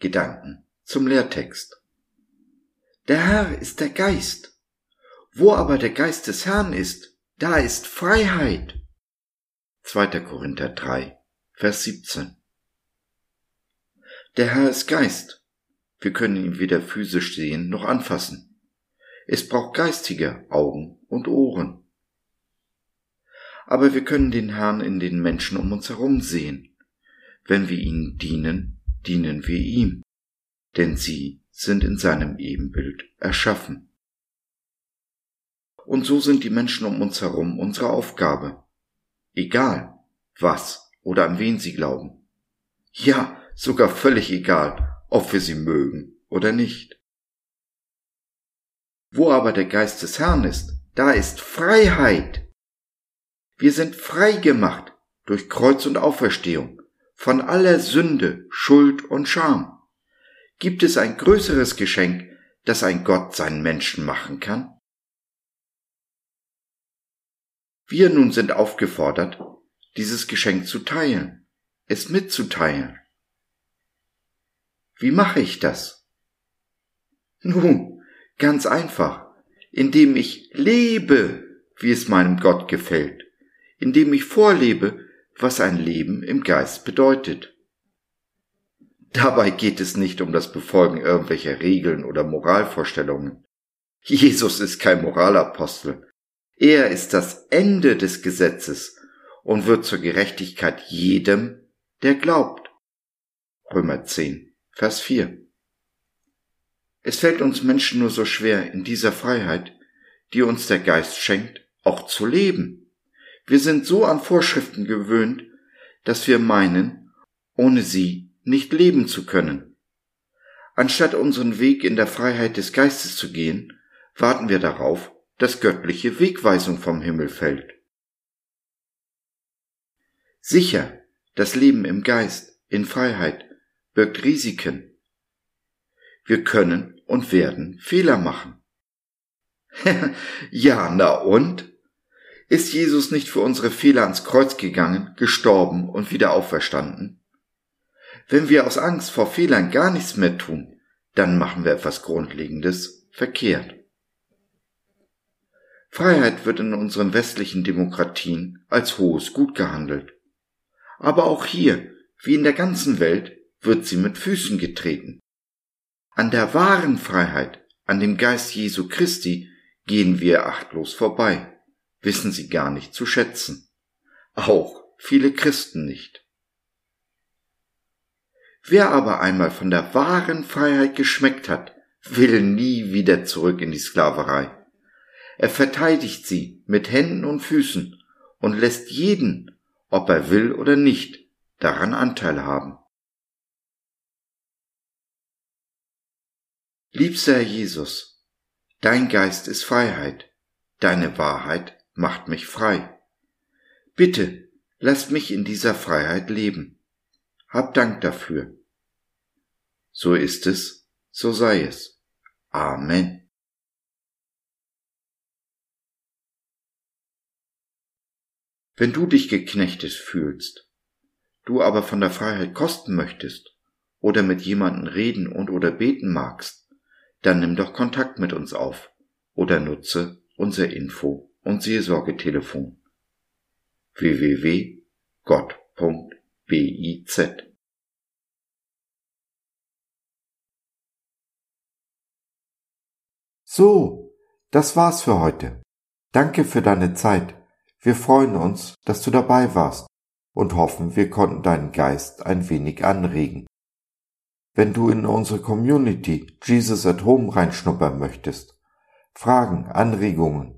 Gedanken zum Lehrtext. Der Herr ist der Geist. Wo aber der Geist des Herrn ist, da ist Freiheit. 2. Korinther 3, Vers 17. Der Herr ist Geist. Wir können ihn weder physisch sehen noch anfassen. Es braucht geistige Augen und Ohren. Aber wir können den Herrn in den Menschen um uns herum sehen. Wenn wir ihnen dienen, dienen wir ihm, denn sie sind in seinem Ebenbild erschaffen. Und so sind die Menschen um uns herum unsere Aufgabe, egal was oder an wen sie glauben. Ja, sogar völlig egal, ob wir sie mögen oder nicht. Wo aber der Geist des Herrn ist, da ist Freiheit. Wir sind frei gemacht durch Kreuz und Auferstehung von aller Sünde, Schuld und Scham. Gibt es ein größeres Geschenk, das ein Gott seinen Menschen machen kann? Wir nun sind aufgefordert, dieses Geschenk zu teilen, es mitzuteilen. Wie mache ich das? Nun, ganz einfach, indem ich lebe, wie es meinem Gott gefällt, indem ich vorlebe, was ein Leben im Geist bedeutet. Dabei geht es nicht um das Befolgen irgendwelcher Regeln oder Moralvorstellungen. Jesus ist kein Moralapostel. Er ist das Ende des Gesetzes und wird zur Gerechtigkeit jedem, der glaubt. Römer 10, Vers 4. Es fällt uns Menschen nur so schwer, in dieser Freiheit, die uns der Geist schenkt, auch zu leben. Wir sind so an Vorschriften gewöhnt, dass wir meinen, ohne sie nicht leben zu können. Anstatt unseren Weg in der Freiheit des Geistes zu gehen, warten wir darauf, dass göttliche Wegweisung vom Himmel fällt. Sicher, das Leben im Geist, in Freiheit, birgt Risiken. Wir können und werden Fehler machen. ja, na und? Ist Jesus nicht für unsere Fehler ans Kreuz gegangen, gestorben und wieder auferstanden? Wenn wir aus Angst vor Fehlern gar nichts mehr tun, dann machen wir etwas Grundlegendes verkehrt. Freiheit wird in unseren westlichen Demokratien als hohes Gut gehandelt. Aber auch hier, wie in der ganzen Welt, wird sie mit Füßen getreten. An der wahren Freiheit, an dem Geist Jesu Christi, gehen wir achtlos vorbei, wissen sie gar nicht zu schätzen. Auch viele Christen nicht. Wer aber einmal von der wahren Freiheit geschmeckt hat, will nie wieder zurück in die Sklaverei. Er verteidigt sie mit Händen und Füßen und lässt jeden, ob er will oder nicht, daran Anteil haben. Liebster Herr Jesus, dein Geist ist Freiheit, deine Wahrheit macht mich frei. Bitte, lass mich in dieser Freiheit leben. Hab Dank dafür. So ist es, so sei es. Amen. Wenn du dich geknechtet fühlst, du aber von der Freiheit kosten möchtest oder mit jemanden reden und oder beten magst, dann nimm doch Kontakt mit uns auf oder nutze unser Info- und Seelsorgetelefon www.gott.biz So, das war's für heute. Danke für deine Zeit. Wir freuen uns, dass du dabei warst und hoffen, wir konnten deinen Geist ein wenig anregen. Wenn du in unsere Community Jesus at Home reinschnuppern möchtest, Fragen, Anregungen